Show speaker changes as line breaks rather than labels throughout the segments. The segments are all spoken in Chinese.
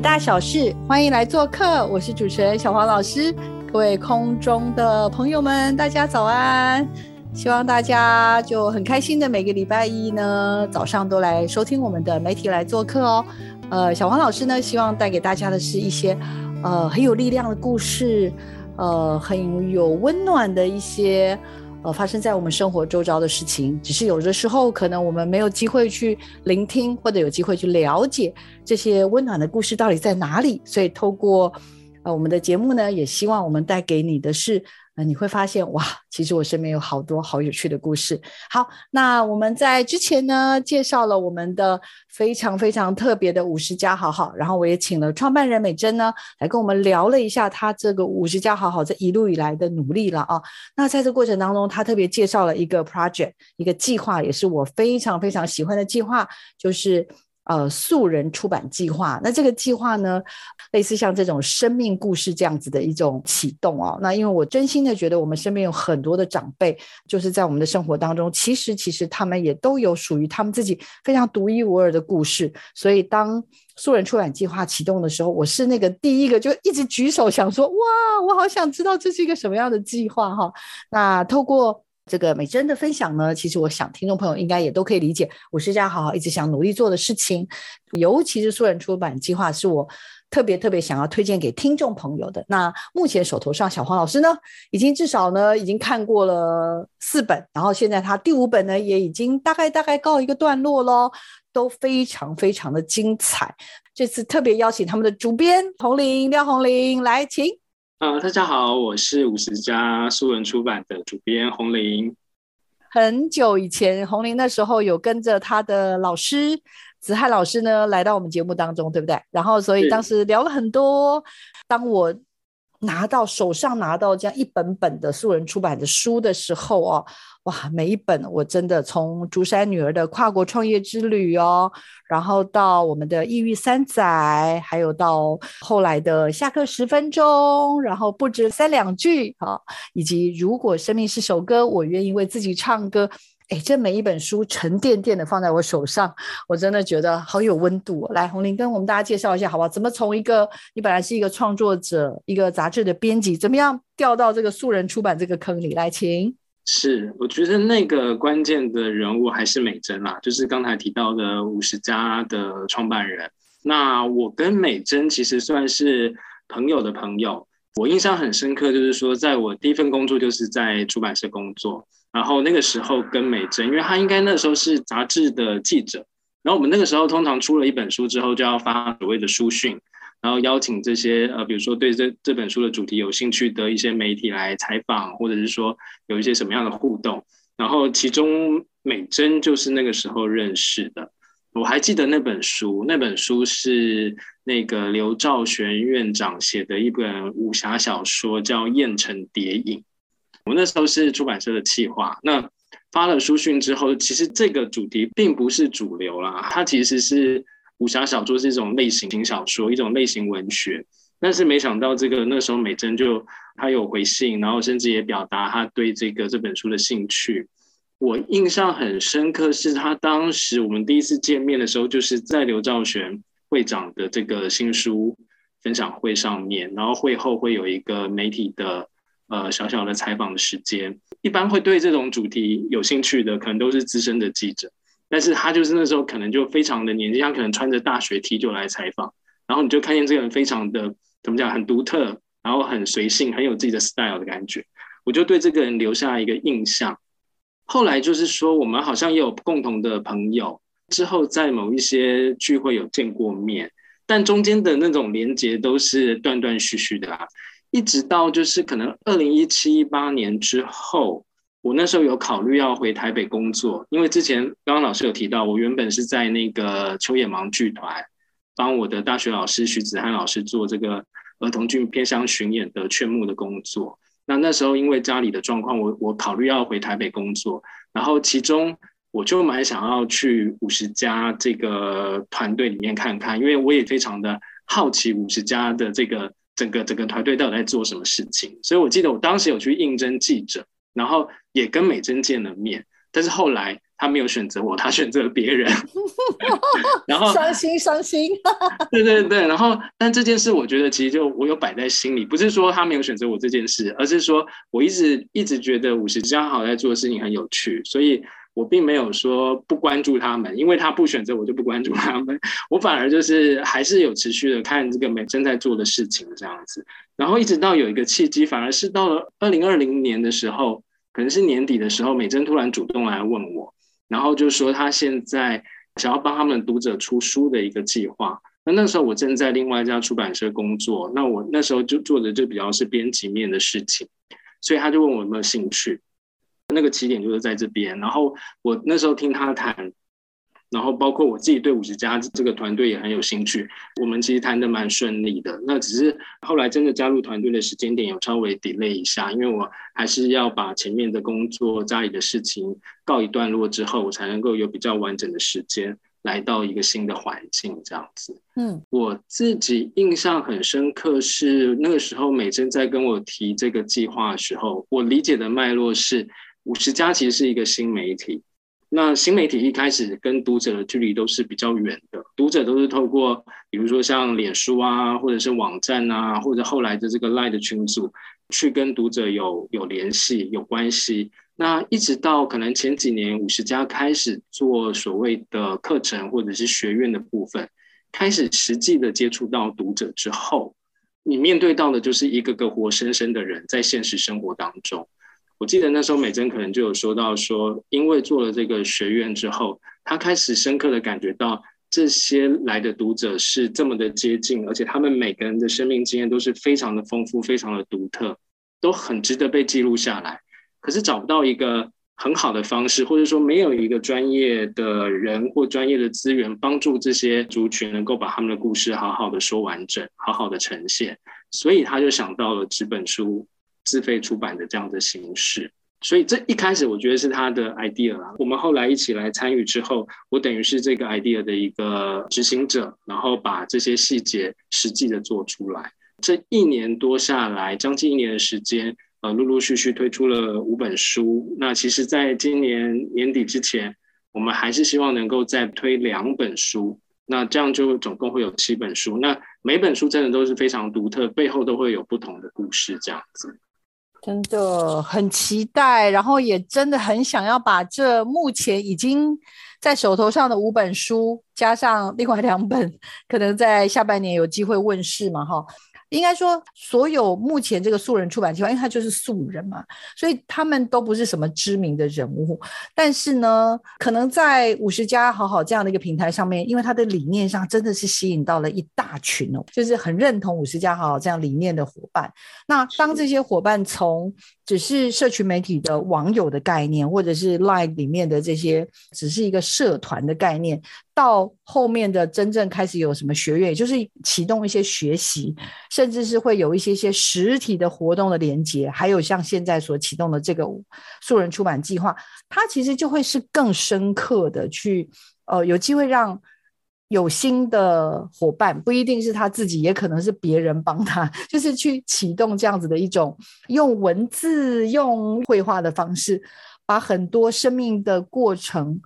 大小事，欢迎来做客，我是主持人小黄老师。各位空中的朋友们，大家早安！希望大家就很开心的每个礼拜一呢早上都来收听我们的媒体来做客哦。呃，小黄老师呢，希望带给大家的是一些呃很有力量的故事，呃很有温暖的一些。呃，发生在我们生活周遭的事情，只是有的时候可能我们没有机会去聆听，或者有机会去了解这些温暖的故事到底在哪里。所以，透过呃我们的节目呢，也希望我们带给你的是。你会发现哇，其实我身边有好多好有趣的故事。好，那我们在之前呢介绍了我们的非常非常特别的五十家好好，然后我也请了创办人美珍呢来跟我们聊了一下他这个五十家好好这一路以来的努力了啊。那在这过程当中，他特别介绍了一个 project，一个计划，也是我非常非常喜欢的计划，就是。呃，素人出版计划，那这个计划呢，类似像这种生命故事这样子的一种启动哦。那因为我真心的觉得，我们身边有很多的长辈，就是在我们的生活当中，其实其实他们也都有属于他们自己非常独一无二的故事。所以当素人出版计划启动的时候，我是那个第一个就一直举手想说，哇，我好想知道这是一个什么样的计划哈。那透过。这个美珍的分享呢，其实我想听众朋友应该也都可以理解，我是家好好一直想努力做的事情，尤其是素人出版计划是我特别特别想要推荐给听众朋友的。那目前手头上小黄老师呢，已经至少呢已经看过了四本，然后现在他第五本呢也已经大概大概告一个段落喽，都非常非常的精彩。这次特别邀请他们的主编红玲廖红玲来，请。
啊，大家好，我是五十家书文出版的主编洪玲。
很久以前，洪玲那时候有跟着他的老师子翰老师呢来到我们节目当中，对不对？然后，所以当时聊了很多。当我拿到手上拿到这样一本本的素人出版的书的时候哦，哇，每一本我真的从竹山女儿的跨国创业之旅哦，然后到我们的异域三载，还有到后来的下课十分钟，然后不止三两句啊，以及如果生命是首歌，我愿意为自己唱歌。哎，这每一本书沉甸甸的放在我手上，我真的觉得好有温度。来，红林跟我们大家介绍一下，好不好？怎么从一个你本来是一个创作者、一个杂志的编辑，怎么样掉到这个素人出版这个坑里来？请。
是，我觉得那个关键的人物还是美珍啦，就是刚才提到的五十家的创办人。那我跟美珍其实算是朋友的朋友，我印象很深刻，就是说，在我第一份工作就是在出版社工作。然后那个时候跟美珍，因为她应该那时候是杂志的记者，然后我们那个时候通常出了一本书之后就要发所谓的书讯，然后邀请这些呃，比如说对这这本书的主题有兴趣的一些媒体来采访，或者是说有一些什么样的互动。然后其中美珍就是那个时候认识的，我还记得那本书，那本书是那个刘兆玄院长写的一本武侠小说，叫《燕城谍影》。我那时候是出版社的企划，那发了书讯之后，其实这个主题并不是主流啦，它其实是武侠小说是一种类型小说，一种类型文学。但是没想到这个那时候美珍就她有回信，然后甚至也表达她对这个这本书的兴趣。我印象很深刻，是她当时我们第一次见面的时候，就是在刘兆玄会长的这个新书分享会上面，然后会后会有一个媒体的。呃，小小的采访的时间，一般会对这种主题有兴趣的，可能都是资深的记者。但是他就是那时候可能就非常的年轻，他可能穿着大学 T 就来采访，然后你就看见这个人非常的怎么讲，很独特，然后很随性，很有自己的 style 的感觉。我就对这个人留下一个印象。后来就是说，我们好像也有共同的朋友，之后在某一些聚会有见过面，但中间的那种连接都是断断续续的啊。一直到就是可能二零一七一八年之后，我那时候有考虑要回台北工作，因为之前刚刚老师有提到，我原本是在那个秋野芒剧团帮我的大学老师徐子涵老师做这个儿童剧偏乡巡演的劝募的工作。那那时候因为家里的状况，我我考虑要回台北工作，然后其中我就蛮想要去五十家这个团队里面看看，因为我也非常的好奇五十家的这个整个整个团队到底在做什么事情。所以我记得我当时有去应征记者。然后也跟美珍见了面，但是后来他没有选择我，他选择了别人。然后
伤心伤心。
对对对，然后但这件事我觉得其实就我有摆在心里，不是说他没有选择我这件事，而是说我一直一直觉得五十家好在做的事情很有趣，所以我并没有说不关注他们，因为他不选择我就不关注他们，我反而就是还是有持续的看这个美珍在做的事情这样子，然后一直到有一个契机，反而是到了二零二零年的时候。可能是年底的时候，美珍突然主动来问我，然后就说她现在想要帮他们读者出书的一个计划。那那时候我正在另外一家出版社工作，那我那时候就做的就比较是编辑面的事情，所以他就问我有没有兴趣。那个起点就是在这边，然后我那时候听他谈。然后包括我自己对五十家这个团队也很有兴趣，我们其实谈的蛮顺利的。那只是后来真的加入团队的时间点有稍微 delay 一下，因为我还是要把前面的工作、家里的事情告一段落之后，我才能够有比较完整的时间来到一个新的环境这样子。嗯，我自己印象很深刻是那个时候美珍在跟我提这个计划的时候，我理解的脉络是五十家其实是一个新媒体。那新媒体一开始跟读者的距离都是比较远的，读者都是透过，比如说像脸书啊，或者是网站啊，或者后来的这个 Line 的群组，去跟读者有有联系、有关系。那一直到可能前几年五十家开始做所谓的课程或者是学院的部分，开始实际的接触到读者之后，你面对到的就是一个个活生生的人在现实生活当中。我记得那时候美珍可能就有说到说，因为做了这个学院之后，她开始深刻的感觉到这些来的读者是这么的接近，而且他们每个人的生命经验都是非常的丰富、非常的独特，都很值得被记录下来。可是找不到一个很好的方式，或者说没有一个专业的人或专业的资源帮助这些族群能够把他们的故事好好的说完整、好好的呈现，所以他就想到了纸本书。自费出版的这样的形式，所以这一开始我觉得是他的 idea 啦。我们后来一起来参与之后，我等于是这个 idea 的一个执行者，然后把这些细节实际的做出来。这一年多下来，将近一年的时间，呃，陆陆续续推出了五本书。那其实，在今年年底之前，我们还是希望能够再推两本书。那这样就总共会有七本书。那每本书真的都是非常独特，背后都会有不同的故事，这样子。
真的很期待，然后也真的很想要把这目前已经在手头上的五本书，加上另外两本，可能在下半年有机会问世嘛，哈。应该说，所有目前这个素人出版计划，因为他就是素人嘛，所以他们都不是什么知名的人物。但是呢，可能在五十家好好这样的一个平台上面，因为他的理念上真的是吸引到了一大群哦，就是很认同五十家好好这样理念的伙伴。那当这些伙伴从只是社群媒体的网友的概念，或者是 Line 里面的这些只是一个社团的概念。到后面的真正开始有什么学院，也就是启动一些学习，甚至是会有一些些实体的活动的连接，还有像现在所启动的这个素人出版计划，它其实就会是更深刻的去，呃，有机会让有心的伙伴，不一定是他自己，也可能是别人帮他，就是去启动这样子的一种用文字、用绘画的方式，把很多生命的过程。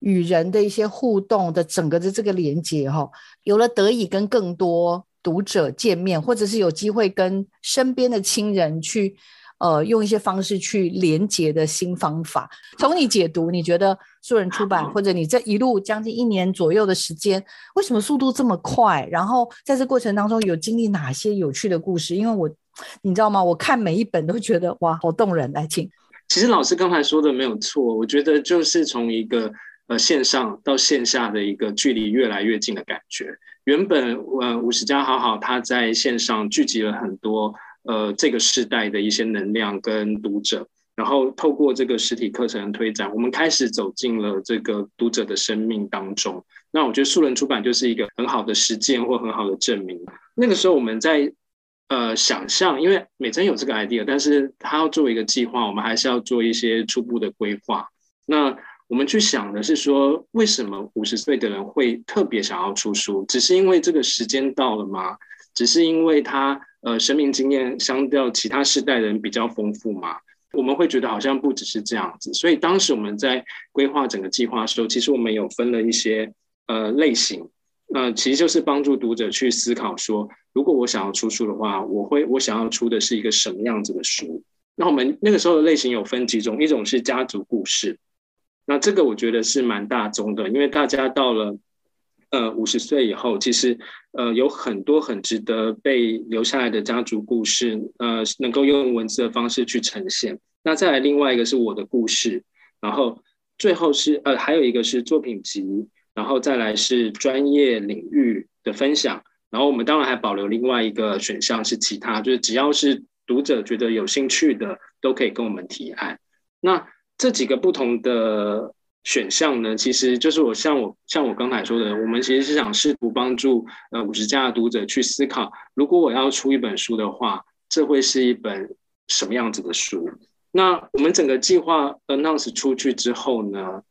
与人的一些互动的整个的这个连接哈，有了得以跟更多读者见面，或者是有机会跟身边的亲人去，呃，用一些方式去连接的新方法。从你解读，你觉得素人出版或者你这一路将近一年左右的时间，为什么速度这么快？然后在这过程当中有经历哪些有趣的故事？因为我你知道吗？我看每一本都觉得哇，好动人。来，请。
其实老师刚才说的没有错，我觉得就是从一个。呃，线上到线下的一个距离越来越近的感觉。原本，呃，五十家好好，他在线上聚集了很多，呃，这个时代的一些能量跟读者。然后透过这个实体课程的推展，我们开始走进了这个读者的生命当中。那我觉得素人出版就是一个很好的实践或很好的证明。那个时候我们在呃想象，因为美珍有这个 idea，但是他要做一个计划，我们还是要做一些初步的规划。那我们去想的是说，为什么五十岁的人会特别想要出书？只是因为这个时间到了吗？只是因为他呃生命经验相较其他世代人比较丰富吗？我们会觉得好像不只是这样子，所以当时我们在规划整个计划的时候，其实我们有分了一些呃类型，那其实就是帮助读者去思考说，如果我想要出书的话，我会我想要出的是一个什么样子的书？那我们那个时候的类型有分几种，一种是家族故事，那这个我觉得是蛮大众的，因为大家到了呃五十岁以后，其实呃有很多很值得被留下来的家族故事，呃能够用文字的方式去呈现。那再来另外一个是我的故事，然后最后是呃还有一个是作品集，然后再来是专业领域的分享，然后我们当然还保留另外一个选项是其他，就是只要是读者觉得有兴趣的都可以跟我们提案。那这几个不同的选项呢，其实就是我像我像我刚才说的，我们其实是想试图帮助呃五十家的读者去思考，如果我要出一本书的话，这会是一本什么样子的书？那我们整个计划 announce 出去之后呢，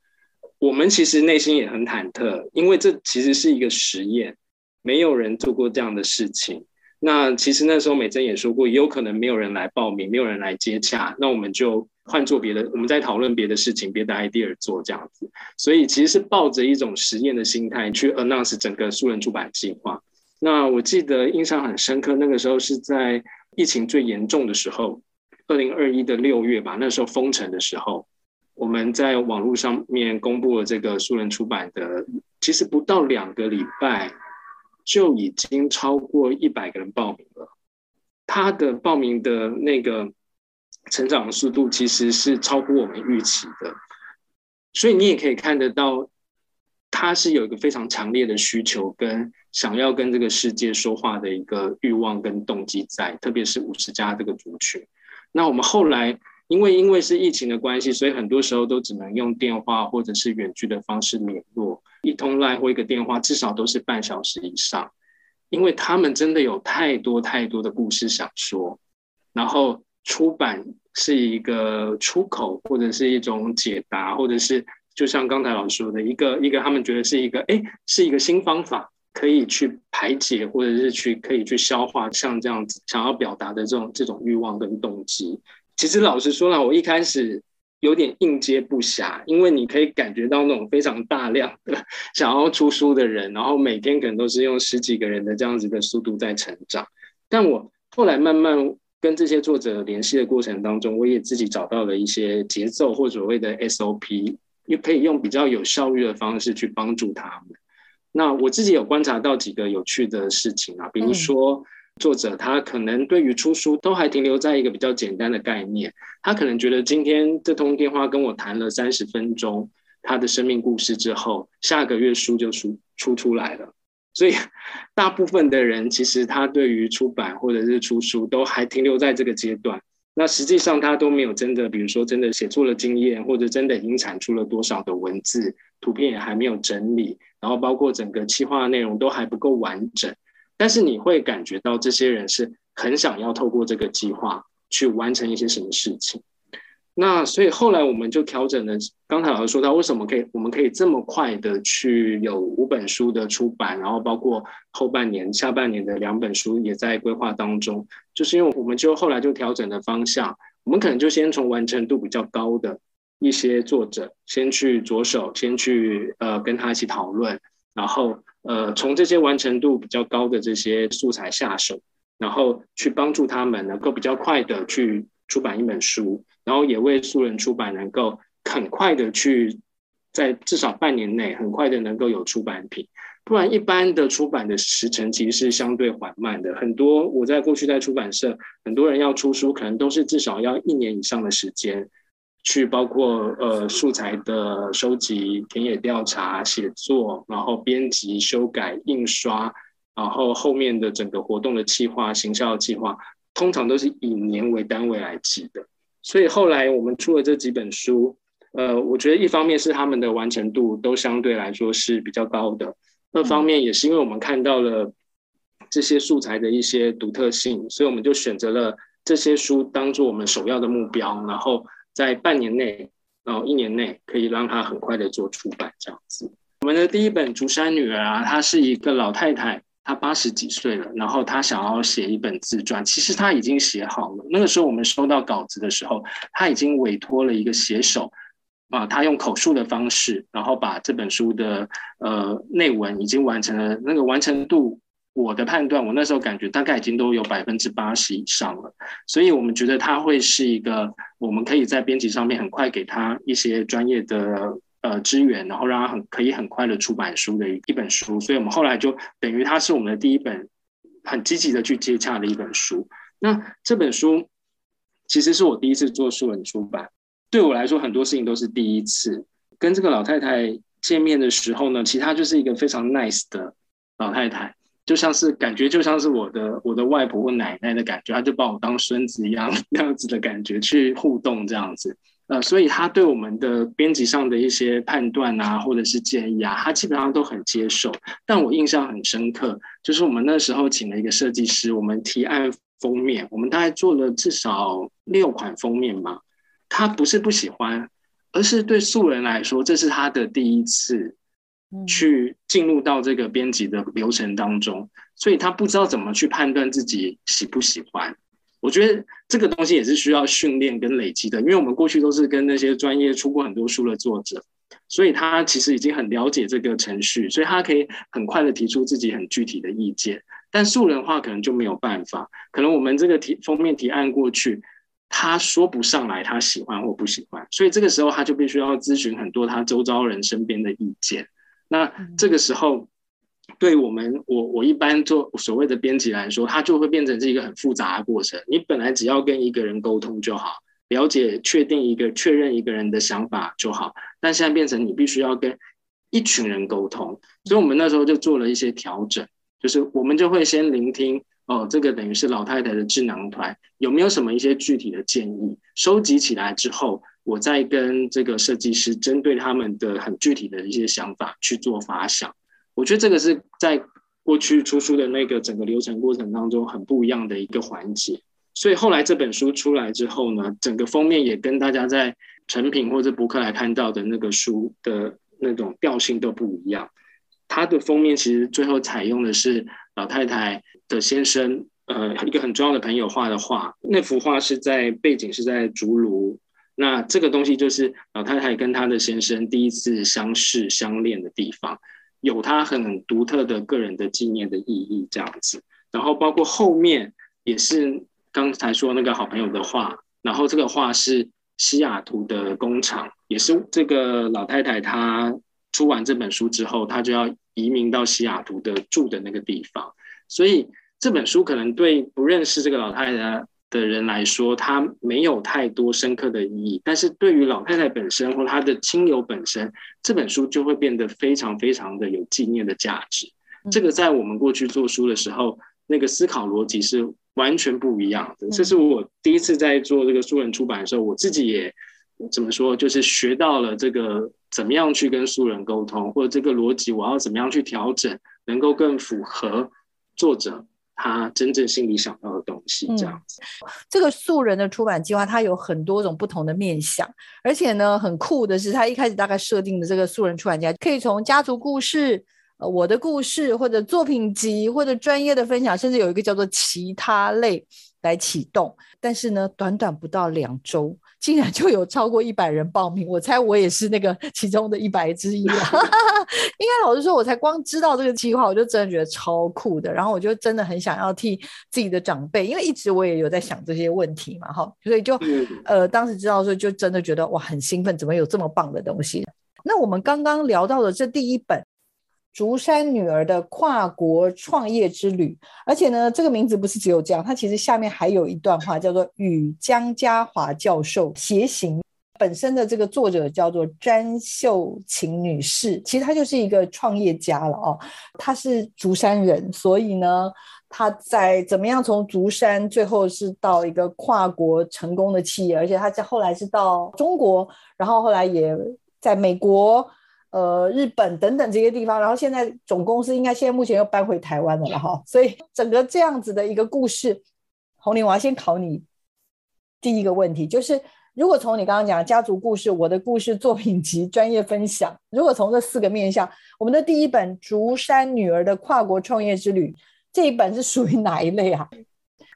我们其实内心也很忐忑，因为这其实是一个实验，没有人做过这样的事情。那其实那时候美珍也说过，也有可能没有人来报名，没有人来接洽，那我们就换做别的，我们在讨论别的事情，别的 idea 做这样子。所以其实是抱着一种实验的心态去 announce 整个素人出版计划。那我记得印象很深刻，那个时候是在疫情最严重的时候。二零二一的六月吧，那时候封城的时候，我们在网络上面公布了这个素人出版的，其实不到两个礼拜就已经超过一百个人报名了。他的报名的那个成长速度其实是超乎我们预期的，所以你也可以看得到，他是有一个非常强烈的需求跟想要跟这个世界说话的一个欲望跟动机在，特别是五十家这个族群。那我们后来，因为因为是疫情的关系，所以很多时候都只能用电话或者是远距的方式联络，一通来或一个电话至少都是半小时以上，因为他们真的有太多太多的故事想说，然后出版是一个出口或者是一种解答，或者是就像刚才老师说的一个一个他们觉得是一个哎是一个新方法。可以去排解，或者是去可以去消化像这样子想要表达的这种这种欲望跟动机。其实老实说了，我一开始有点应接不暇，因为你可以感觉到那种非常大量的 想要出书的人，然后每天可能都是用十几个人的这样子的速度在成长。但我后来慢慢跟这些作者联系的过程当中，我也自己找到了一些节奏或所谓的 SOP，又可以用比较有效率的方式去帮助他们。那我自己有观察到几个有趣的事情啊，比如说作者他可能对于出书都还停留在一个比较简单的概念，他可能觉得今天这通电话跟我谈了三十分钟他的生命故事之后，下个月书就出出出来了。所以大部分的人其实他对于出版或者是出书都还停留在这个阶段。那实际上他都没有真的，比如说真的写出了经验，或者真的已经产出了多少的文字，图片也还没有整理，然后包括整个企划内容都还不够完整。但是你会感觉到这些人是很想要透过这个计划去完成一些什么事情。那所以后来我们就调整了。刚才老师说到，为什么可以我们可以这么快的去有五本书的出版，然后包括后半年、下半年的两本书也在规划当中，就是因为我们就后来就调整了方向，我们可能就先从完成度比较高的一些作者先去着手，先去呃跟他一起讨论，然后呃从这些完成度比较高的这些素材下手，然后去帮助他们能够比较快的去出版一本书。然后也为素人出版能够很快的去在至少半年内很快的能够有出版品，不然一般的出版的时程其实是相对缓慢的。很多我在过去在出版社，很多人要出书，可能都是至少要一年以上的时间，去包括呃素材的收集、田野调查、写作，然后编辑、修改、印刷，然后后面的整个活动的计划、行销计划，通常都是以年为单位来记的。所以后来我们出了这几本书，呃，我觉得一方面是他们的完成度都相对来说是比较高的，二方面也是因为我们看到了这些素材的一些独特性，所以我们就选择了这些书当做我们首要的目标，然后在半年内，然后一年内可以让它很快的做出版这样子。我们的第一本《竹山女儿》啊，她是一个老太太。她八十几岁了，然后她想要写一本自传，其实她已经写好了。那个时候我们收到稿子的时候，她已经委托了一个写手，啊，他用口述的方式，然后把这本书的呃内文已经完成了。那个完成度，我的判断，我那时候感觉大概已经都有百分之八十以上了。所以我们觉得它会是一个，我们可以在编辑上面很快给他一些专业的。呃，资源，然后让他很可以很快的出版书的一一本书，所以我们后来就等于它是我们的第一本很积极的去接洽的一本书。那这本书其实是我第一次做书人出版，对我来说很多事情都是第一次。跟这个老太太见面的时候呢，其实她就是一个非常 nice 的老太太，就像是感觉就像是我的我的外婆或奶奶的感觉，她就把我当孙子一样 那样子的感觉去互动这样子。呃，所以他对我们的编辑上的一些判断啊，或者是建议啊，他基本上都很接受。但我印象很深刻，就是我们那时候请了一个设计师，我们提案封面，我们大概做了至少六款封面嘛。他不是不喜欢，而是对素人来说，这是他的第一次去进入到这个编辑的流程当中，所以他不知道怎么去判断自己喜不喜欢。我觉得这个东西也是需要训练跟累积的，因为我们过去都是跟那些专业出过很多书的作者，所以他其实已经很了解这个程序，所以他可以很快的提出自己很具体的意见。但素人话可能就没有办法，可能我们这个提封面提案过去，他说不上来他喜欢或不喜欢，所以这个时候他就必须要咨询很多他周遭人身边的意见。那这个时候。对我们，我我一般做所谓的编辑来说，它就会变成是一个很复杂的过程。你本来只要跟一个人沟通就好，了解、确定一个、确认一个人的想法就好，但现在变成你必须要跟一群人沟通，所以我们那时候就做了一些调整，就是我们就会先聆听哦，这个等于是老太太的智囊团有没有什么一些具体的建议，收集起来之后，我在跟这个设计师针对他们的很具体的一些想法去做发想。我觉得这个是在过去出书的那个整个流程过程当中很不一样的一个环节，所以后来这本书出来之后呢，整个封面也跟大家在成品或者博客来看到的那个书的那种调性都不一样。它的封面其实最后采用的是老太太的先生，呃，一个很重要的朋友画的画。那幅画是在背景是在竹炉，那这个东西就是老太太跟她的先生第一次相识相恋的地方。有她很独特的个人的纪念的意义，这样子。然后包括后面也是刚才说那个好朋友的画，然后这个画是西雅图的工厂，也是这个老太太她出完这本书之后，她就要移民到西雅图的住的那个地方，所以这本书可能对不认识这个老太太。的人来说，它没有太多深刻的意义，但是对于老太太本身或她的亲友本身，这本书就会变得非常非常的有纪念的价值。这个在我们过去做书的时候，那个思考逻辑是完全不一样的。这是我第一次在做这个书人出版的时候，我自己也怎么说，就是学到了这个怎么样去跟书人沟通，或者这个逻辑我要怎么样去调整，能够更符合作者。他真正心里想到的东西，这样子。
这个素人的出版计划，它有很多种不同的面向，而且呢，很酷的是，他一开始大概设定的这个素人出版家，可以从家族故事、呃我的故事，或者作品集，或者专业的分享，甚至有一个叫做其他类来启动。但是呢，短短不到两周。竟然就有超过一百人报名，我猜我也是那个 其中的一百之一了。应该老实说，我才光知道这个计划，我就真的觉得超酷的。然后我就真的很想要替自己的长辈，因为一直我也有在想这些问题嘛，哈，所以就呃当时知道的时候，就真的觉得哇很兴奋，怎么有这么棒的东西？那我们刚刚聊到的这第一本。竹山女儿的跨国创业之旅，而且呢，这个名字不是只有这样，它其实下面还有一段话，叫做与江家华教授携行本身的这个作者叫做詹秀琴女士，其实她就是一个创业家了哦。她是竹山人，所以呢，她在怎么样从竹山最后是到一个跨国成功的企业，而且她在后来是到中国，然后后来也在美国、呃日本等等这些地方，然后现在总公司应该现在目前又搬回台湾了哈。所以整个这样子的一个故事，红玲，我要先考你第一个问题，就是。如果从你刚刚讲家族故事、我的故事作品集、专业分享，如果从这四个面向，我们的第一本《竹山女儿的跨国创业之旅》这一本是属于哪一类啊？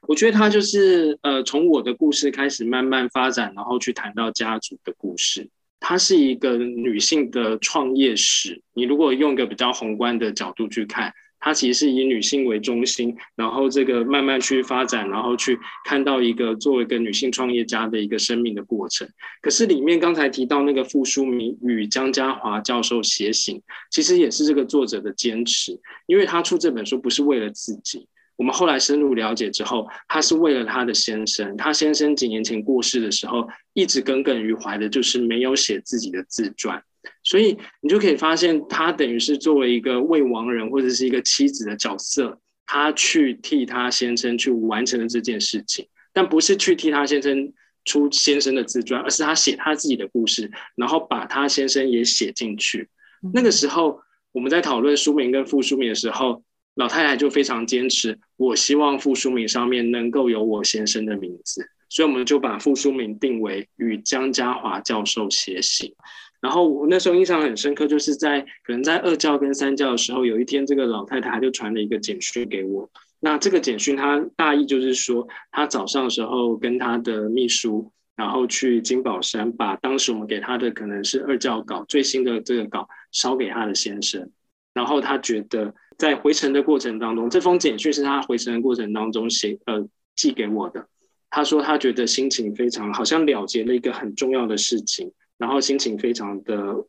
我觉得它就是呃，从我的故事开始慢慢发展，然后去谈到家族的故事。它是一个女性的创业史。你如果用一个比较宏观的角度去看。它其实是以女性为中心，然后这个慢慢去发展，然后去看到一个作为一个女性创业家的一个生命的过程。可是里面刚才提到那个傅书明与江家华教授携行，其实也是这个作者的坚持，因为他出这本书不是为了自己。我们后来深入了解之后，他是为了他的先生。他先生几年前过世的时候，一直耿耿于怀的就是没有写自己的自传。所以你就可以发现，他等于是作为一个未亡人或者是一个妻子的角色，他去替他先生去完成了这件事情，但不是去替他先生出先生的自传，而是他写他自己的故事，然后把他先生也写进去。那个时候我们在讨论书名跟副书名的时候，老太太就非常坚持，我希望附书名上面能够有我先生的名字，所以我们就把附书名定为与江家华教授写信。然后我那时候印象很深刻，就是在可能在二教跟三教的时候，有一天这个老太太她就传了一个简讯给我。那这个简讯她大意就是说，她早上的时候跟她的秘书，然后去金宝山把当时我们给她的可能是二教稿最新的这个稿烧给她的先生。然后她觉得在回程的过程当中，这封简讯是他回程的过程当中写呃寄给我的。他说他觉得心情非常好像了结了一个很重要的事情。然后心情非常的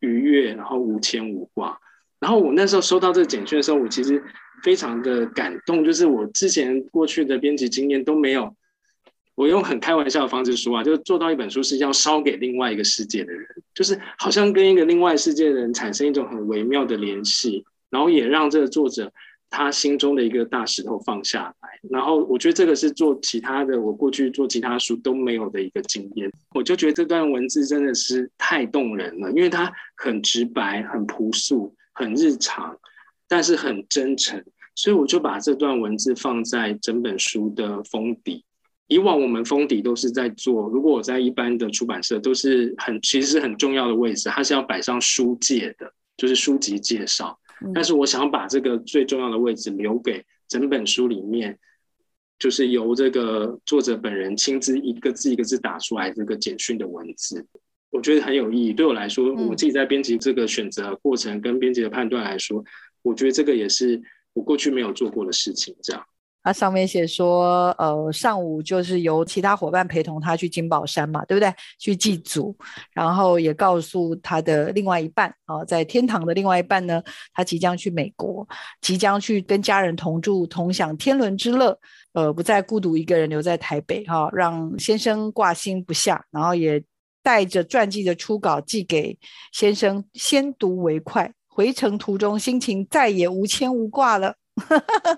愉悦，然后无牵无挂。然后我那时候收到这个简讯的时候，我其实非常的感动，就是我之前过去的编辑经验都没有。我用很开玩笑的方式说啊，就是做到一本书是要烧给另外一个世界的人，就是好像跟一个另外世界的人产生一种很微妙的联系，然后也让这个作者。他心中的一个大石头放下来，然后我觉得这个是做其他的，我过去做其他书都没有的一个经验。我就觉得这段文字真的是太动人了，因为它很直白、很朴素、很日常，但是很真诚，所以我就把这段文字放在整本书的封底。以往我们封底都是在做，如果我在一般的出版社，都是很其实是很重要的位置，它是要摆上书介的，就是书籍介绍。但是我想把这个最重要的位置留给整本书里面，就是由这个作者本人亲自一个字一个字打出来这个简讯的文字，我觉得很有意义。对我来说，我自己在编辑这个选择过程跟编辑的判断来说，我觉得这个也是我过去没有做过的事情。这样。
它上面写说，呃，上午就是由其他伙伴陪同他去金宝山嘛，对不对？去祭祖，然后也告诉他的另外一半，啊，在天堂的另外一半呢，他即将去美国，即将去跟家人同住，同享天伦之乐，呃，不再孤独一个人留在台北，哈，让先生挂心不下，然后也带着传记的初稿寄给先生，先读为快，回程途中心情再也无牵无挂了。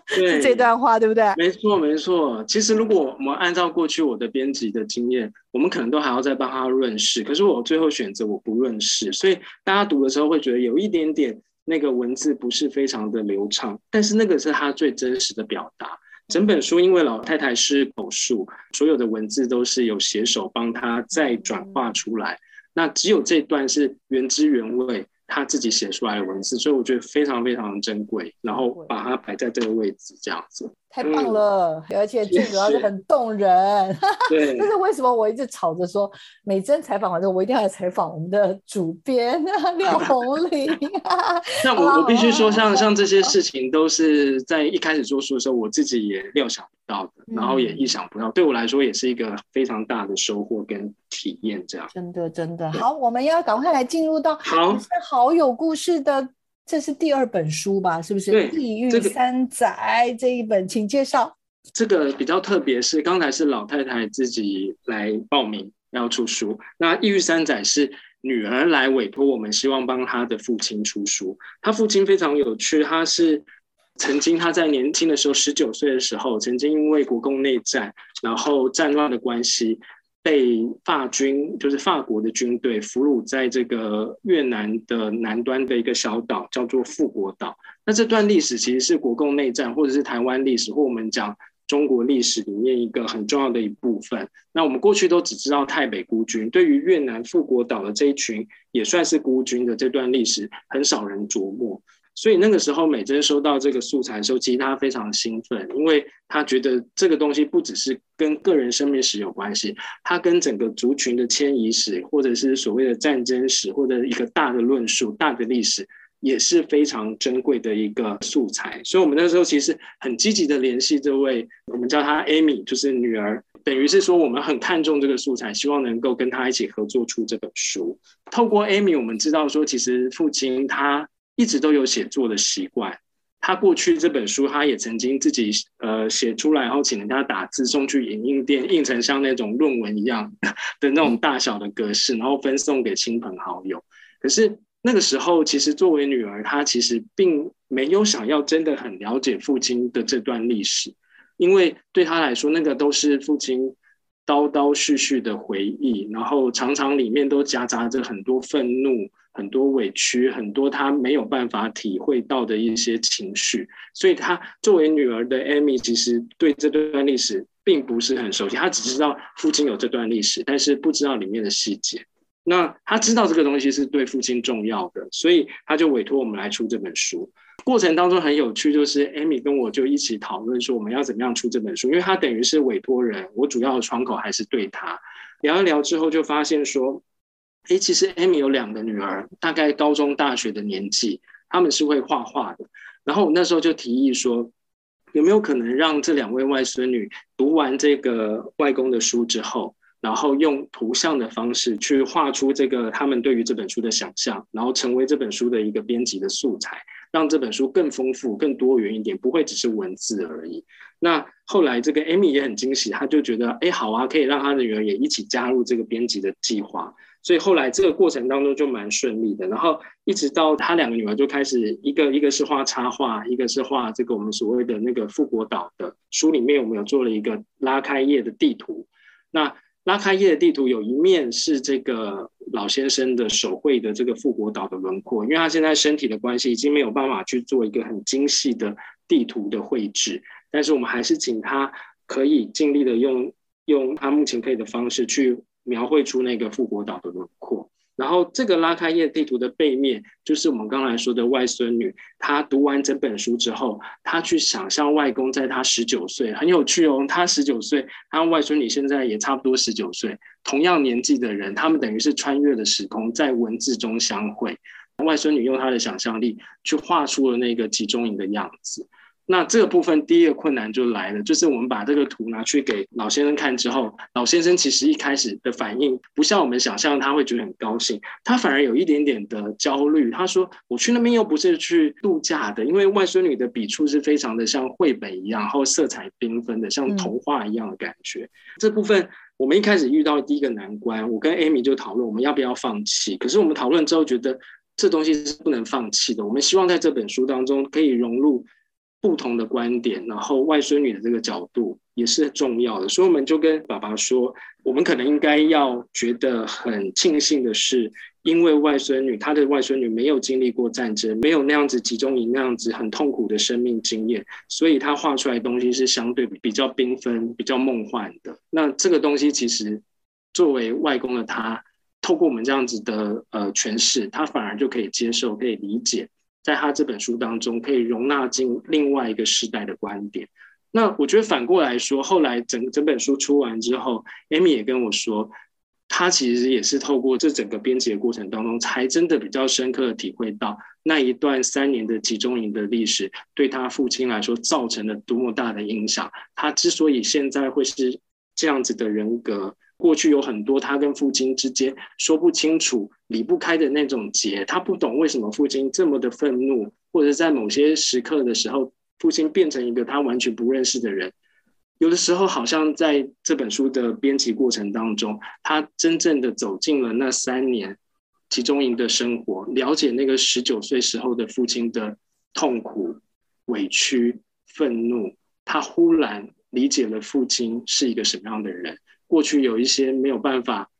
是 这段话对不对？
没错，没错。其实如果我们按照过去我的编辑的经验，我们可能都还要再帮他润饰。可是我最后选择我不润饰，所以大家读的时候会觉得有一点点那个文字不是非常的流畅，但是那个是他最真实的表达。整本书因为老太太是口述，所有的文字都是有写手帮他再转化出来，那只有这段是原汁原味。他自己写出来的文字，所以我觉得非常非常珍贵，然后把它摆在这个位置，这样子。
太棒了，而且最主要是很动人。
对，
这是为什么我一直吵着说，美珍采访完之后，我一定要来采访我们的主编廖红玲。
那我我必须说，像像这些事情，都是在一开始做书的时候，我自己也料想不到的，然后也意想不到，对我来说也是一个非常大的收获跟体验。这样，
真的真的好，我们要赶快来进入到
好
好有故事的。这是第二本书吧？是不是？
对，
地狱三载这一本，请介绍。
这个比较特别，是刚才是老太太自己来报名，要出书。那《异域三载》是女儿来委托我们，希望帮她的父亲出书。她父亲非常有趣，他是曾经他在年轻的时候，十九岁的时候，曾经因为国共内战，然后战乱的关系。被法军，就是法国的军队俘虏在这个越南的南端的一个小岛，叫做富国岛。那这段历史其实是国共内战，或者是台湾历史，或我们讲中国历史里面一个很重要的一部分。那我们过去都只知道太北孤军，对于越南富国岛的这一群也算是孤军的这段历史，很少人琢磨。所以那个时候，美珍收到这个素材的时候，其实她非常兴奋，因为她觉得这个东西不只是跟个人生命史有关系，它跟整个族群的迁移史，或者是所谓的战争史，或者一个大的论述、大的历史，也是非常珍贵的一个素材。所以，我们那时候其实很积极的联系这位，我们叫她 Amy，就是女儿，等于是说我们很看重这个素材，希望能够跟她一起合作出这本书。透过 Amy，我们知道说，其实父亲他。一直都有写作的习惯。他过去这本书，他也曾经自己呃写出来，然后请人家打字送去影印店，印成像那种论文一样 的那种大小的格式，然后分送给亲朋好友。可是那个时候，其实作为女儿，她其实并没有想要真的很了解父亲的这段历史，因为对他来说，那个都是父亲叨叨絮絮的回忆，然后常常里面都夹杂着很多愤怒。很多委屈，很多他没有办法体会到的一些情绪，所以他作为女儿的 Amy，其实对这段历史并不是很熟悉。他只知道父亲有这段历史，但是不知道里面的细节。那他知道这个东西是对父亲重要的，所以他就委托我们来出这本书。过程当中很有趣，就是 Amy 跟我就一起讨论说我们要怎么样出这本书，因为他等于是委托人，我主要的窗口还是对他聊一聊之后，就发现说。哎，其实 Amy 有两个女儿，大概高中、大学的年纪，他们是会画画的。然后我那时候就提议说，有没有可能让这两位外孙女读完这个外公的书之后，然后用图像的方式去画出这个他们对于这本书的想象，然后成为这本书的一个编辑的素材，让这本书更丰富、更多元一点，不会只是文字而已。那后来这个 Amy 也很惊喜，她就觉得，哎，好啊，可以让她的女儿也一起加入这个编辑的计划。所以后来这个过程当中就蛮顺利的，然后一直到他两个女儿就开始一个一个是画插画，一个是画这个我们所谓的那个富国岛的书里面，我们有做了一个拉开页的地图。那拉开页的地图有一面是这个老先生的手绘的这个富国岛的轮廓，因为他现在身体的关系已经没有办法去做一个很精细的地图的绘制，但是我们还是请他可以尽力的用用他目前可以的方式去。描绘出那个复活岛的轮廓，然后这个拉开页地图的背面，就是我们刚才说的外孙女。她读完整本书之后，她去想象外公在她十九岁，很有趣哦。她十九岁，她外孙女现在也差不多十九岁，同样年纪的人，他们等于是穿越了时空，在文字中相会。外孙女用她的想象力去画出了那个集中营的样子。那这个部分第一个困难就来了，就是我们把这个图拿去给老先生看之后，老先生其实一开始的反应不像我们想象，他会觉得很高兴，他反而有一点点的焦虑。他说：“我去那边又不是去度假的，因为外孙女的笔触是非常的像绘本一样，然后色彩缤纷的，像童话一样的感觉。”这部分我们一开始遇到第一个难关，我跟 Amy 就讨论我们要不要放弃。可是我们讨论之后觉得这东西是不能放弃的，我们希望在这本书当中可以融入。不同的观点，然后外孙女的这个角度也是很重要的，所以我们就跟爸爸说，我们可能应该要觉得很庆幸的是，因为外孙女她的外孙女没有经历过战争，没有那样子集中营那样子很痛苦的生命经验，所以她画出来的东西是相对比较缤纷、比较梦幻的。那这个东西其实作为外公的他，透过我们这样子的呃诠释，他反而就可以接受、可以理解。在他这本书当中，可以容纳进另外一个时代的观点。那我觉得反过来说，后来整整本书出完之后，Amy 也跟我说，他其实也是透过这整个编辑的过程当中，才真的比较深刻的体会到那一段三年的集中营的历史对他父亲来说造成了多么大的影响。他之所以现在会是这样子的人格。过去有很多他跟父亲之间说不清楚、离不开的那种结，他不懂为什么父亲这么的愤怒，或者在某些时刻的时候，父亲变成一个他完全不认识的人。有的时候好像在这本书的编辑过程当中，他真正的走进了那三年集中营的生活，了解那个十九岁时候的父亲的痛苦、委屈、愤怒，他忽然理解了父亲是一个什么样的人。过去有一些没有办法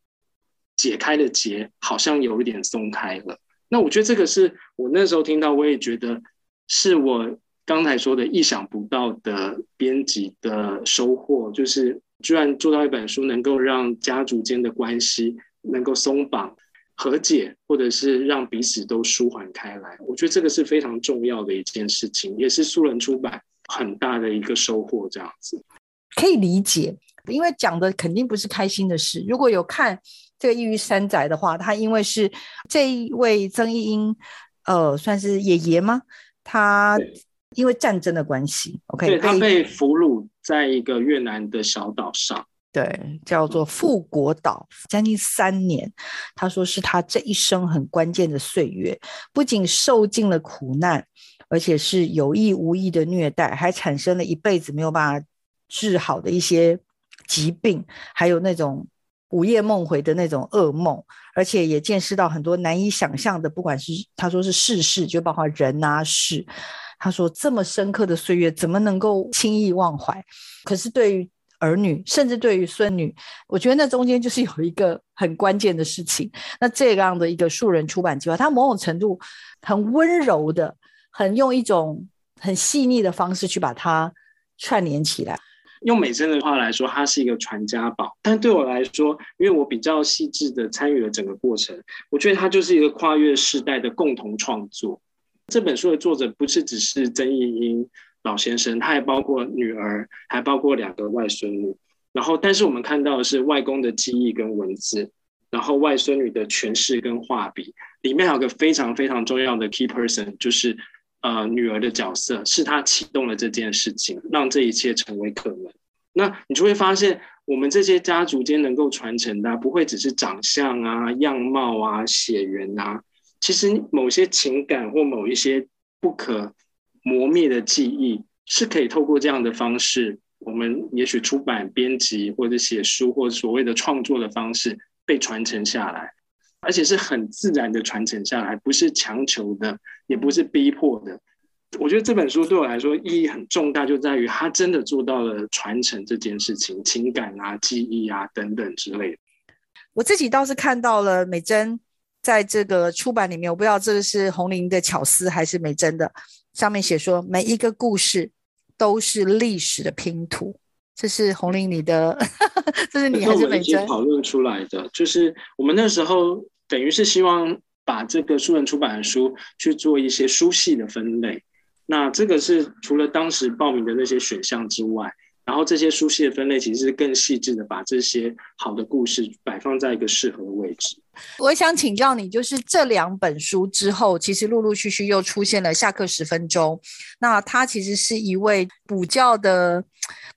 解开的结，好像有一点松开了。那我觉得这个是我那时候听到，我也觉得是我刚才说的意想不到的编辑的收获，就是居然做到一本书，能够让家族间的关系能够松绑、和解，或者是让彼此都舒缓开来。我觉得这个是非常重要的一件事情，也是素人出版很大的一个收获。这样子
可以理解。因为讲的肯定不是开心的事。如果有看这个《异域三宅》的话，他因为是这一位曾义英，呃，算是爷爷吗？他因为战争的关系，OK，
他被俘虏在一个越南的小岛上，
对，叫做富国岛，将近三年。他说是他这一生很关键的岁月，不仅受尽了苦难，而且是有意无意的虐待，还产生了一辈子没有办法治好的一些。疾病，还有那种午夜梦回的那种噩梦，而且也见识到很多难以想象的，不管是他说是世事，就包括人啊事。他说这么深刻的岁月，怎么能够轻易忘怀？可是对于儿女，甚至对于孙女，我觉得那中间就是有一个很关键的事情。那这样的一个树人出版计划，它某种程度很温柔的，很用一种很细腻的方式去把它串联起来。
用美珍的话来说，它是一个传家宝。但对我来说，因为我比较细致的参与了整个过程，我觉得它就是一个跨越世代的共同创作。这本书的作者不是只是曾义英老先生，他还包括女儿，还包括两个外孙女。然后，但是我们看到的是外公的记忆跟文字，然后外孙女的诠释跟画笔。里面还有个非常非常重要的 key person，就是。呃，女儿的角色是她启动了这件事情，让这一切成为可能。那你就会发现，我们这些家族间能够传承的，不会只是长相啊、样貌啊、血缘啊，其实某些情感或某一些不可磨灭的记忆，是可以透过这样的方式，我们也许出版、编辑或者写书或者所谓的创作的方式被传承下来。而且是很自然的传承下来，不是强求的，也不是逼迫的。我觉得这本书对我来说意义很重大，就在于它真的做到了传承这件事情，情感啊、记忆啊等等之类的。
我自己倒是看到了美珍在这个出版里面，我不知道这个是红林的巧思还是美珍的，上面写说每一个故事都是历史的拼图。这是红林你的，这是你还是美珍
讨论出来的？就是我们那时候。等于是希望把这个书人出版的书去做一些书系的分类，那这个是除了当时报名的那些选项之外，然后这些书系的分类其实是更细致的，把这些好的故事摆放在一个适合的位置。
我想请教你，就是这两本书之后，其实陆陆续续又出现了《下课十分钟》，那他其实是一位补教的，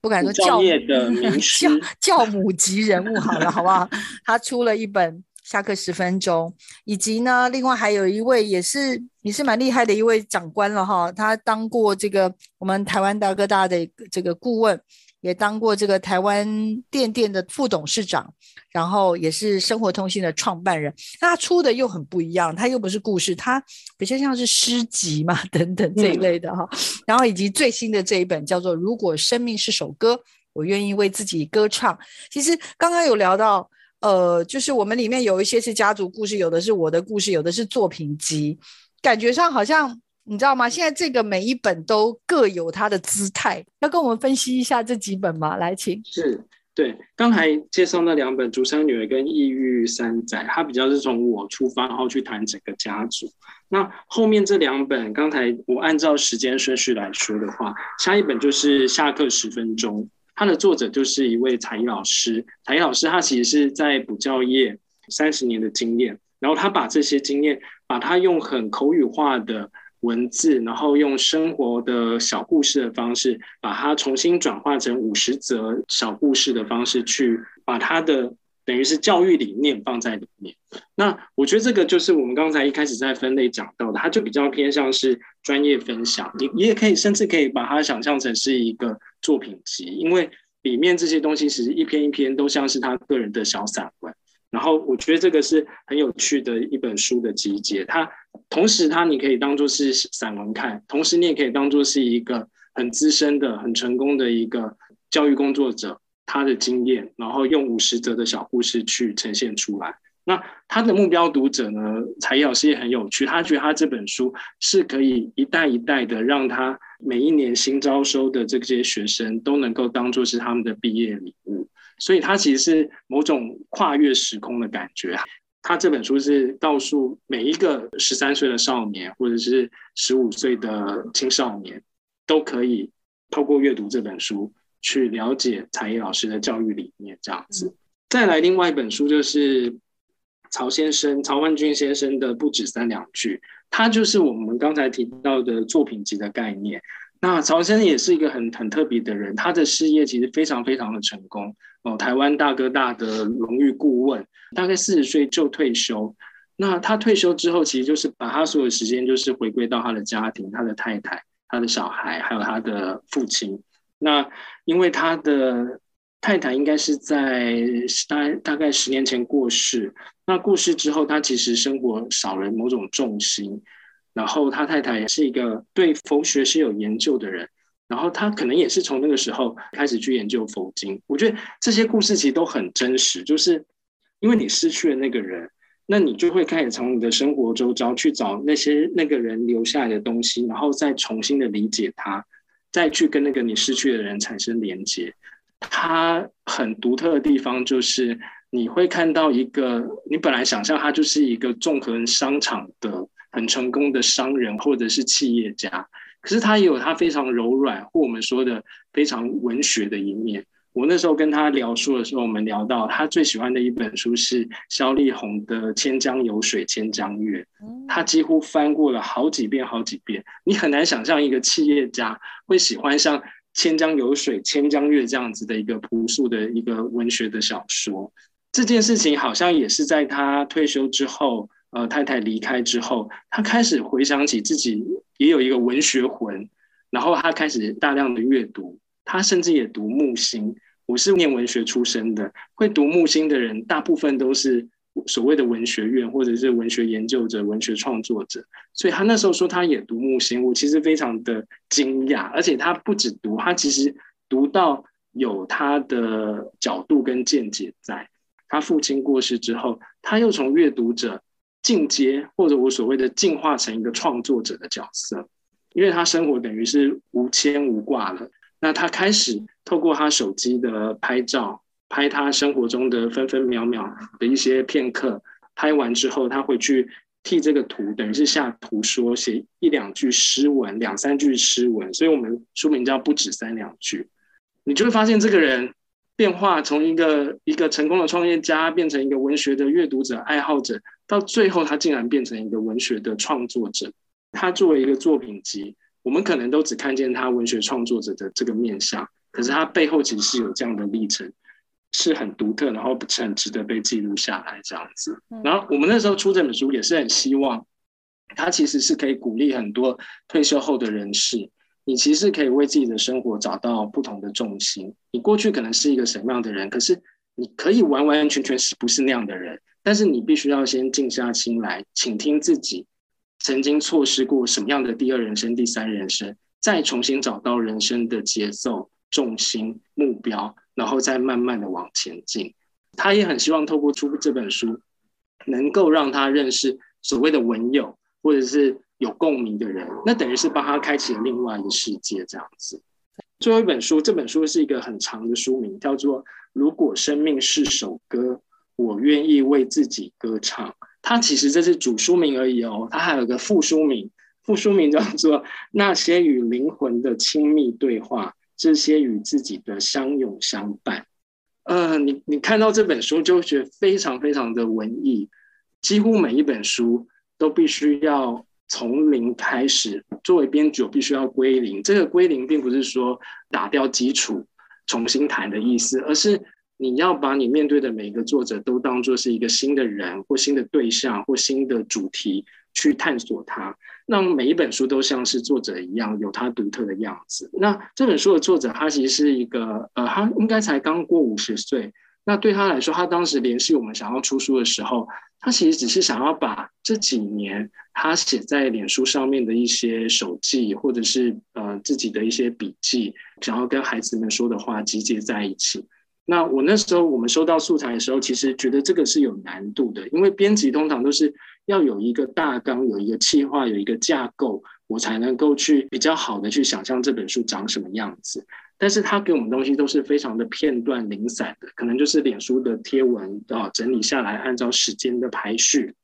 不敢说
教业的名师，
教母级人物，好了，好不好？他出了一本。下课十分钟，以及呢，另外还有一位也是也是蛮厉害的一位长官了哈，他当过这个我们台湾大哥大的这个顾问，也当过这个台湾电电的副董事长，然后也是生活通信的创办人。那他出的又很不一样，他又不是故事，他比较像是诗集嘛 等等这一类的哈。然后以及最新的这一本叫做《如果生命是首歌，我愿意为自己歌唱》。其实刚刚有聊到。呃，就是我们里面有一些是家族故事，有的是我的故事，有的是作品集，感觉上好像你知道吗？现在这个每一本都各有它的姿态，要跟我们分析一下这几本吗？来，请。
是对，刚才介绍那两本《竹生女儿》跟《异域山仔》，它比较是从我出发，然后去谈整个家族。那后面这两本，刚才我按照时间顺序来说的话，下一本就是下课十分钟。它的作者就是一位才艺老师，才艺老师他其实是在补教业三十年的经验，然后他把这些经验，把他用很口语化的文字，然后用生活的小故事的方式，把它重新转化成五十则小故事的方式，去把他的等于是教育理念放在里面。那我觉得这个就是我们刚才一开始在分类讲到的，它就比较偏向是专业分享，你你也可以甚至可以把它想象成是一个。作品集，因为里面这些东西其实一篇一篇都像是他个人的小散文。然后我觉得这个是很有趣的一本书的集结。它同时它你可以当做是散文看，同时你也可以当做是一个很资深的、很成功的一个教育工作者他的经验，然后用五十则的小故事去呈现出来。那他的目标读者呢？才老师也很有趣，他觉得他这本书是可以一代一代的，让他每一年新招收的这些学生都能够当做是他们的毕业礼物。所以，他其实是某种跨越时空的感觉。他这本书是告诉每一个十三岁的少年，或者是十五岁的青少年，都可以透过阅读这本书去了解才艺老师的教育理念。这样子，再来另外一本书就是曹先生曹万军先生的《不止三两句》，他就是我们刚才提到的作品集的概念。那曹先生也是一个很很特别的人，他的事业其实非常非常的成功哦，台湾大哥大的荣誉顾问，大概四十岁就退休。那他退休之后，其实就是把他所有时间就是回归到他的家庭、他的太太、他的小孩，还有他的父亲。那因为他的太太应该是在大大概十年前过世，那过世之后，他其实生活少了某种重心。然后他太太也是一个对佛学是有研究的人，然后他可能也是从那个时候开始去研究佛经。我觉得这些故事其实都很真实，就是因为你失去了那个人，那你就会开始从你的生活周遭去找那些那个人留下来的东西，然后再重新的理解他，再去跟那个你失去的人产生连接。他很独特的地方就是你会看到一个你本来想象他就是一个纵横商场的。很成功的商人或者是企业家，可是他也有他非常柔软或我们说的非常文学的一面。我那时候跟他聊书的时候，我们聊到他最喜欢的一本书是萧丽红的《千江有水千江月》，他几乎翻过了好几遍好几遍。你很难想象一个企业家会喜欢像《千江有水千江月》这样子的一个朴素的一个文学的小说。这件事情好像也是在他退休之后。呃，太太离开之后，他开始回想起自己也有一个文学魂，然后他开始大量的阅读，他甚至也读木心。我是念文学出身的，会读木心的人，大部分都是所谓的文学院或者是文学研究者、文学创作者。所以他那时候说他也读木心，我其实非常的惊讶。而且他不止读，他其实读到有他的角度跟见解。在他父亲过世之后，他又从阅读者。进阶，或者我所谓的进化成一个创作者的角色，因为他生活等于是无牵无挂了。那他开始透过他手机的拍照，拍他生活中的分分秒秒的一些片刻。拍完之后，他会去替这个图，等于是下图说，写一两句诗文，两三句诗文。所以我们书名叫不止三两句。你就会发现这个人变化，从一个一个成功的创业家，变成一个文学的阅读者、爱好者。到最后，他竟然变成一个文学的创作者。他作为一个作品集，我们可能都只看见他文学创作者的这个面相，可是他背后其实是有这样的历程，是很独特，然后是很值得被记录下来这样子。然后我们那时候出这本书，也是很希望他其实是可以鼓励很多退休后的人士，你其实可以为自己的生活找到不同的重心。你过去可能是一个什么样的人，可是你可以完完全全是不是那样的人。但是你必须要先静下心来，倾听自己曾经错失过什么样的第二人生、第三人生，再重新找到人生的节奏、重心、目标，然后再慢慢的往前进。他也很希望透过出这本书，能够让他认识所谓的文友，或者是有共鸣的人，那等于是帮他开启了另外一个世界这样子。最后一本书，这本书是一个很长的书名，叫做《如果生命是首歌》。我愿意为自己歌唱。它其实这是主书名而已哦，它还有个副书名，副书名叫做 《那些与灵魂的亲密对话》，这些与自己的相拥相伴。呃，你你看到这本书就觉得非常非常的文艺，几乎每一本书都必须要从零开始。作为编剧，必须要归零。这个归零并不是说打掉基础重新谈的意思，而是。你要把你面对的每一个作者都当做是一个新的人或新的对象或新的主题去探索它，让每一本书都像是作者一样有他独特的样子。那这本书的作者他其实是一个呃，他应该才刚过五十岁。那对他来说，他当时联系我们想要出书的时候，他其实只是想要把这几年他写在脸书上面的一些手记，或者是呃自己的一些笔记，想要跟孩子们说的话集结在一起。那我那时候我们收到素材的时候，其实觉得这个是有难度的，因为编辑通常都是要有一个大纲、有一个计划、有一个架构，我才能够去比较好的去想象这本书长什么样子。但是他给我们东西都是非常的片段零散的，可能就是脸书的贴文啊，整理下来按照时间的排序。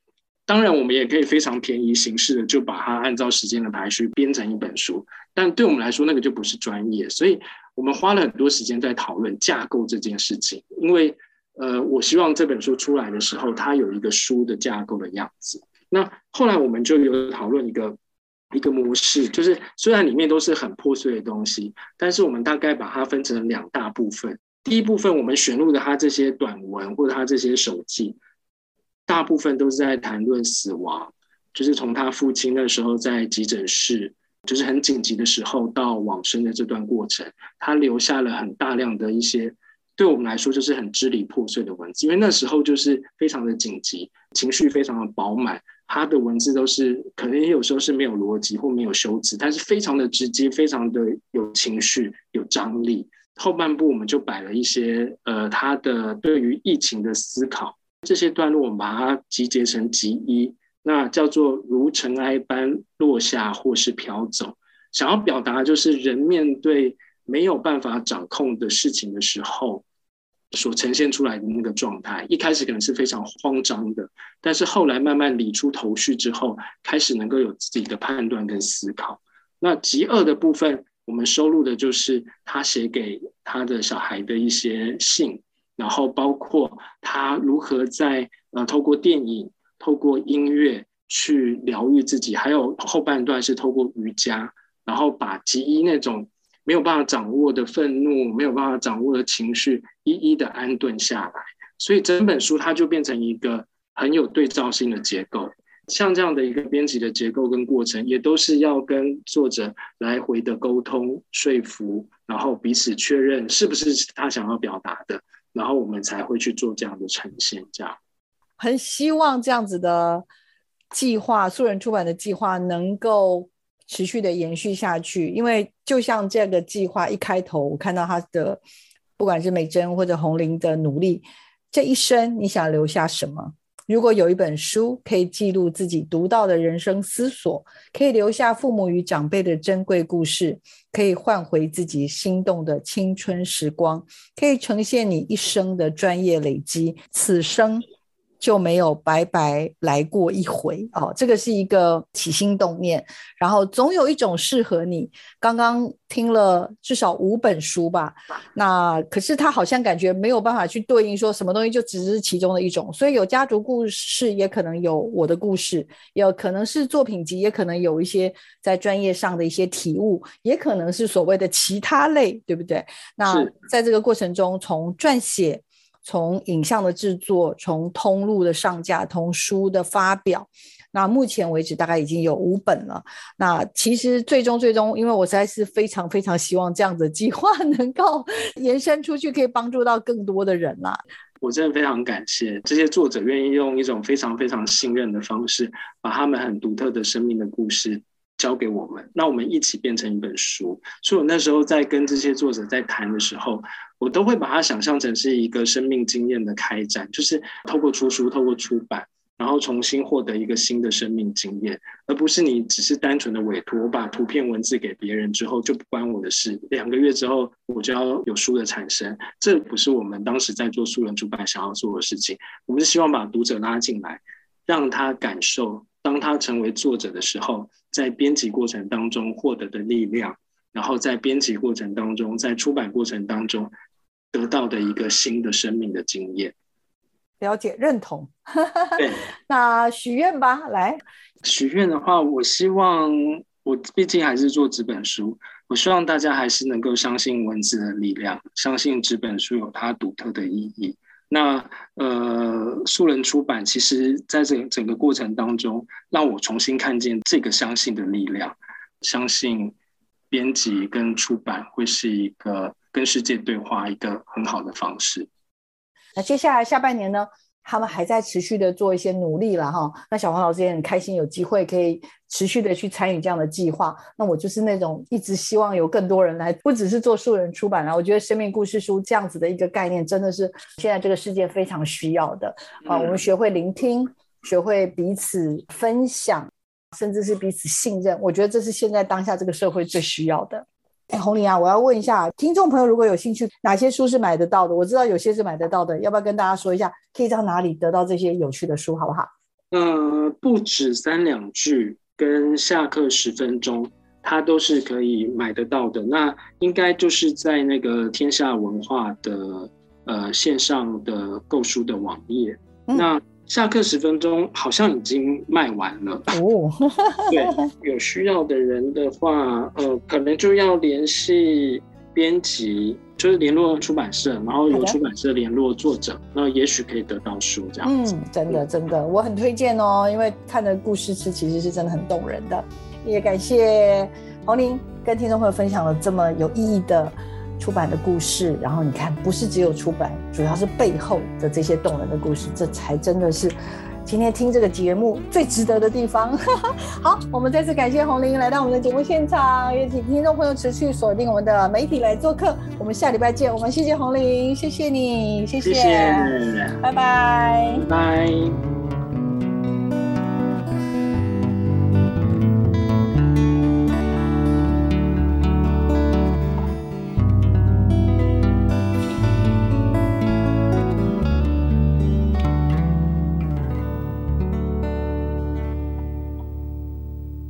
当然，我们也可以非常便宜形式的就把它按照时间的排序编成一本书，但对我们来说那个就不是专业，所以我们花了很多时间在讨论架构这件事情。因为呃，我希望这本书出来的时候，它有一个书的架构的样子。那后来我们就有讨论一个。一个模式就是，虽然里面都是很破碎的东西，但是我们大概把它分成两大部分。第一部分，我们选入的他这些短文或者他这些手记，大部分都是在谈论死亡，就是从他父亲那时候在急诊室，就是很紧急的时候到往生的这段过程，他留下了很大量的一些，对我们来说就是很支离破碎的文字，因为那时候就是非常的紧急，情绪非常的饱满。他的文字都是可能也有时候是没有逻辑或没有修辞，但是非常的直接，非常的有情绪、有张力。后半部我们就摆了一些呃他的对于疫情的思考，这些段落我们把它集结成集一，那叫做如尘埃般落下或是飘走。想要表达就是人面对没有办法掌控的事情的时候。所呈现出来的那个状态，一开始可能是非常慌张的，但是后来慢慢理出头绪之后，开始能够有自己的判断跟思考。那极恶的部分，我们收录的就是他写给他的小孩的一些信，然后包括他如何在呃透过电影、透过音乐去疗愈自己，还有后半段是透过瑜伽，然后把极一那种。没有办法掌握的愤怒，没有办法掌握的情绪，一一的安顿下来。所以整本书它就变成一个很有对照性的结构。像这样的一个编辑的结构跟过程，也都是要跟作者来回的沟通、说服，然后彼此确认是不是他想要表达的，然后我们才会去做这样的呈现。这样，
很希望这样子的计划，素人出版的计划能够。持续的延续下去，因为就像这个计划一开头，我看到他的不管是美珍或者红玲的努力，这一生你想留下什么？如果有一本书可以记录自己独到的人生思索，可以留下父母与长辈的珍贵故事，可以换回自己心动的青春时光，可以呈现你一生的专业累积，此生。就没有白白来过一回哦，这个是一个起心动念，然后总有一种适合你。刚刚听了至少五本书吧，那可是他好像感觉没有办法去对应说什么东西就只是其中的一种，所以有家族故事，也可能有我的故事，有可能是作品集，也可能有一些在专业上的一些体悟，也可能是所谓的其他类，对不对？那在这个过程中，从撰写。从影像的制作，从通路的上架，从书的发表，那目前为止大概已经有五本了。那其实最终最终，因为我实在是非常非常希望这样子的计划 能够延伸出去，可以帮助到更多的人啦。
我真的非常感谢这些作者愿意用一种非常非常信任的方式，把他们很独特的生命的故事。交给我们，那我们一起变成一本书。所以我那时候在跟这些作者在谈的时候，我都会把它想象成是一个生命经验的开展，就是透过出书、透过出版，然后重新获得一个新的生命经验，而不是你只是单纯的委托，我把图片文字给别人之后就不关我的事。两个月之后我就要有书的产生，这不是我们当时在做素人出版想要做的事情。我们是希望把读者拉进来，让他感受。当他成为作者的时候，在编辑过程当中获得的力量，然后在编辑过程当中，在出版过程当中得到的一个新的生命的经验，
了解认同。
对，
那许愿吧，来
许愿的话，我希望我毕竟还是做纸本书，我希望大家还是能够相信文字的力量，相信纸本书有它独特的意义。那呃，素人出版其实在这整个过程当中，让我重新看见这个相信的力量，相信编辑跟出版会是一个跟世界对话一个很好的方式。
那接下来下半年呢？他们还在持续的做一些努力了哈。那小黄老师也很开心，有机会可以持续的去参与这样的计划。那我就是那种一直希望有更多人来，不只是做素人出版了。我觉得生命故事书这样子的一个概念，真的是现在这个世界非常需要的啊。我们学会聆听，学会彼此分享，甚至是彼此信任。我觉得这是现在当下这个社会最需要的。哎，红玲啊，我要问一下听众朋友，如果有兴趣，哪些书是买得到的？我知道有些是买得到的，要不要跟大家说一下，可以到哪里得到这些有趣的书，好不好？
呃，不止三两句跟下课十分钟，它都是可以买得到的。那应该就是在那个天下文化的呃线上的购书的网页。那下课十分钟好像已经卖完了哦。对，有需要的人的话，呃，可能就要联系编辑，就是联络出版社，然后由出版社联络作者，那也许可以得到书这样子。
嗯，真的真的，我很推荐哦，因为看的故事是其实是真的很动人的。也感谢红玲跟听众朋友分享了这么有意义的。出版的故事，然后你看，不是只有出版，主要是背后的这些动人的故事，这才真的是今天听这个节目最值得的地方。好，我们再次感谢红玲来到我们的节目现场，也请听众朋友持续锁定我们的媒体来做客。我们下礼拜见，我们谢谢红玲，谢谢你，谢谢，
拜
拜，
拜。